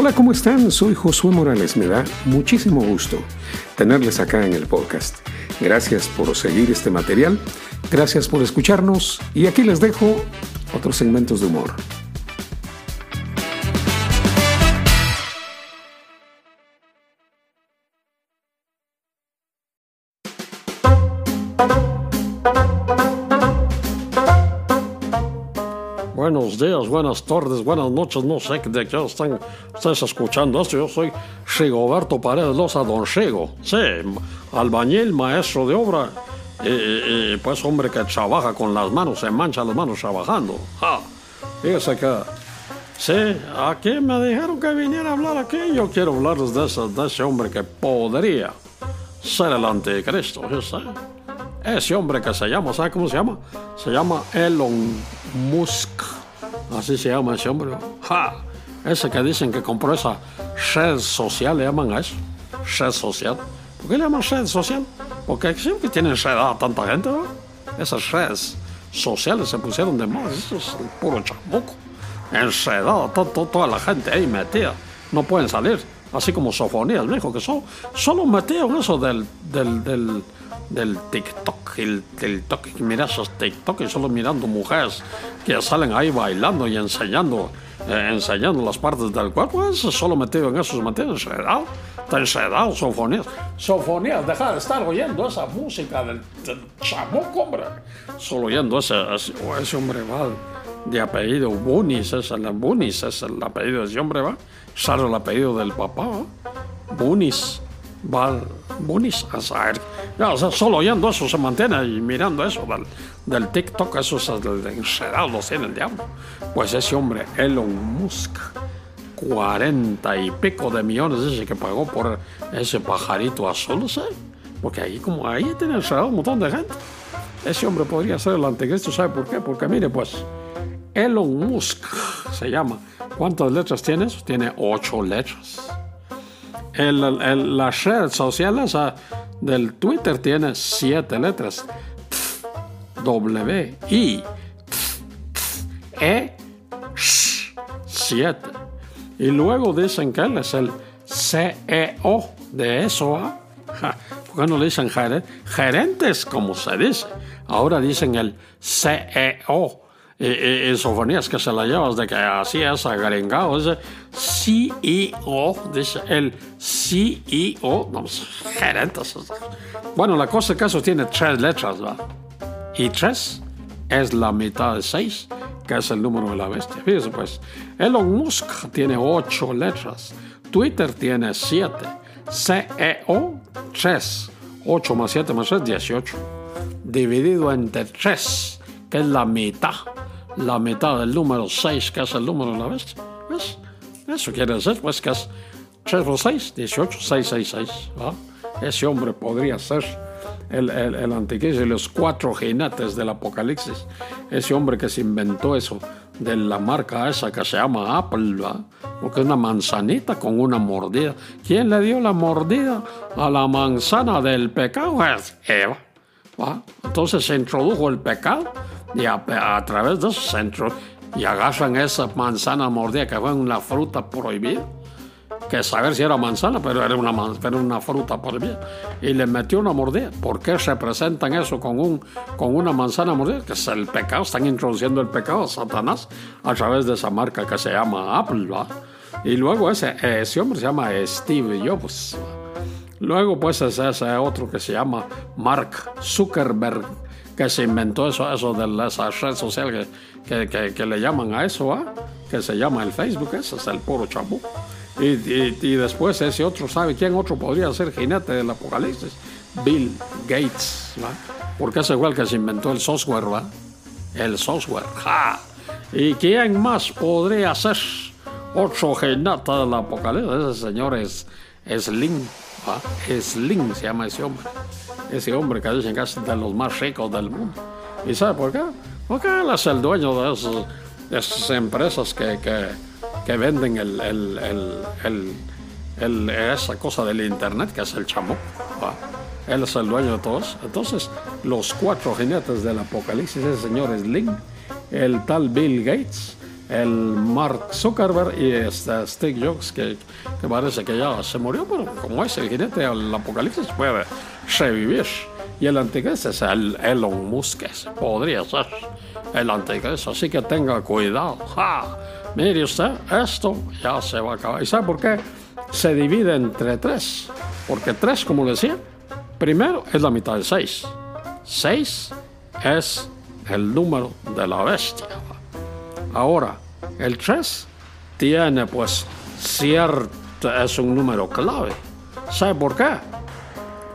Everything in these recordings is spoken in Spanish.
Hola, ¿cómo están? Soy Josué Morales. Me da muchísimo gusto tenerles acá en el podcast. Gracias por seguir este material, gracias por escucharnos y aquí les dejo otros segmentos de humor. Buenos días, buenas tardes, buenas noches, no sé de qué están ustedes escuchando esto. Yo soy Rigoberto Paredes Loza, don Rigo. Sí, albañil, maestro de obra, y, pues hombre que trabaja con las manos, se mancha las manos trabajando. Ja, fíjese que, sí, aquí me dijeron que viniera a hablar aquí. Yo quiero hablarles de ese, de ese hombre que podría ser el anticristo. Ese hombre que se llama, ¿sabe cómo se llama? Se llama Elon Musk. Así se llama ese hombre. ¡Ja! Ese que dicen que compró esa red social, le llaman a eso. Red social. ¿Por qué le llaman red social? Porque siempre tienen red a tanta gente, ¿no? Esas redes sociales se pusieron de moda. Eso es el puro chamuco. Enredado, todo, toda la gente ahí metida. No pueden salir. Así como Sofonías dijo que solo, solo metieron eso del, del del TikTok, el, TikTok, mira esos TikTok y solo mirando mujeres que salen ahí bailando y enseñando, eh, las partes del cuerpo, eso solo metido en esos metidos, enredado, está enredado, sofonías. Sofonías, dejar de estar oyendo esa música del, del chamuco, hombre. Solo oyendo ese, ese, hombre va de apellido Bunis, es el Bunis, es el apellido de ese hombre, va. Sale el apellido del papá, ¿va? Bunis va Bunis a saber. Ya, o sea, solo oyendo eso se mantiene y mirando eso del, del TikTok, eso es el enredado, tiene el diablo. Pues ese hombre, Elon Musk, 40 y pico de millones dice que pagó por ese pajarito azul, ¿sí? Porque ahí, como ahí tiene enredado un montón de gente. Ese hombre podría ser el anticristo, ¿sabe por qué? Porque mire, pues, Elon Musk se llama. ¿Cuántas letras tiene eso? Tiene ocho letras. El, el, la red social esa del Twitter tiene siete letras. W, I, E, siete. Y luego dicen que él es el CEO de eso. ¿ah? ¿Por qué no le dicen gerentes, como se dice? Ahora dicen el CEO y, y, sofonías que se la llevas de que así es agringado, ese CEO, dice el CEO, no, pues, gerentes. Bueno, la cosa que eso tiene tres letras, ¿va? Y tres es la mitad de seis, que es el número de la bestia. Fíjese, pues, Elon Musk tiene ocho letras, Twitter tiene siete, CEO, tres, ocho más siete más tres, dieciocho, dividido entre tres, que es la mitad la mitad del número 6, que es el número de la bestia. ¿Ves? Eso quiere decir, pues, que es 3 por 6, 18, 666. Ese hombre podría ser el, el, el anticristo y los cuatro jinetes del apocalipsis. Ese hombre que se inventó eso de la marca esa que se llama Apple, ¿va? porque es una manzanita con una mordida. ¿Quién le dio la mordida a la manzana del pecado? Es Eva. ¿va? Entonces se introdujo el pecado y a, través de esos centros y agarran esa manzana mordida que fue una fruta prohibida que saber si era manzana, pero era una, era una fruta prohibida. Y le metió una mordida. ¿Por qué representan eso con, un, con una manzana mordida? Que es el pecado, están introduciendo el pecado a Satanás a través de esa marca que se llama Apple. Y luego ese, ese hombre se llama Steve Jobs. Luego pues ese, ese otro que se llama Mark Zuckerberg que se inventó eso, eso de esa red social que, que, que, le llaman a eso, ¿ah? que se llama el Facebook, ese es el puro chabu. Y, y, después ese otro, ¿sabe quién otro podría ser jinete del apocalipsis? Bill Gates, ¿va? porque es igual que se inventó el software, ¿va? El software, ¡ja! ¿Y quién más podría ser otro jinete del apocalipsis? Ese señor es Slim, ¿va? Slim se llama ese hombre ese hombre que dicen que es de los más ricos del mundo. ¿Y sabe por qué? Porque él es el dueño de, esas empresas que, que, que venden el, el, el, esa cosa del Internet, que es el chamuco. Él es el dueño de todos. Entonces, los cuatro jinetes del apocalipsis, ese señor Slim, el tal Bill Gates el Mark Zuckerberg y este Steve Jobs, que, que, parece que ya se murió, pero como es el jinete del apocalipsis, puede revivir. Y el anticristo es el Elon Musk, podría ser el anticristo, así que tenga cuidado. Mire usted, esto ya se va a acabar. ¿Y sabe por qué? Se divide entre tres. Porque tres, como decía, primero es la mitad de seis. Seis es el número de la bestia. Ahora, el 3 tiene pues cierto, es un número clave. ¿Sabe por qué?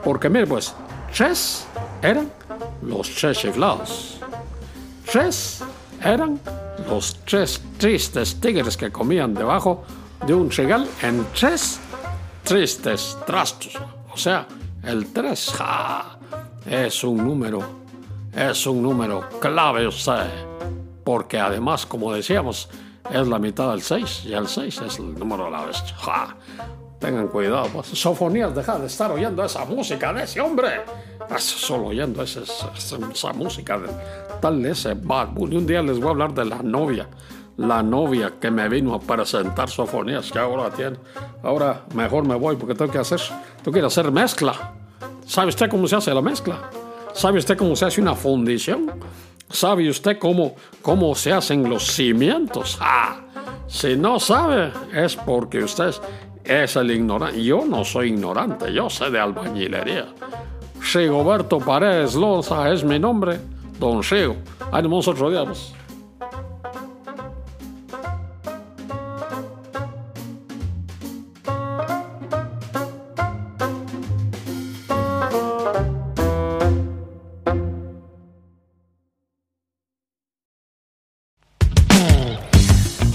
Porque mire pues, 3 eran los tres chiflados. 3 eran los tres tristes tigres que comían debajo de un regal en tres tristes trastos. O sea, el 3 es un número, es un número clave usted porque además, como decíamos, es la mitad del 6 y el 6 es el número de la bestia. Tengan cuidado, pues. Sofonías, deja de estar oyendo esa música de ese hombre. Solo oyendo esa, esa, música de tal ese Bad Y un día les voy a hablar de la novia. La novia que me vino a presentar Sofonías, que ahora tiene. Ahora mejor me voy porque tengo que hacer, tengo que hacer mezcla. ¿Sabe usted cómo se hace la mezcla? ¿Sabe usted cómo se hace una fundición? ¿Sabe usted cómo, cómo se hacen los cimientos? Ah, si no sabe, es porque usted es el ignorante. Yo no soy ignorante, yo sé de albañilería. Rigoberto Paredes Loza es mi nombre, don Rigo. Ahí nos otro día. Pues.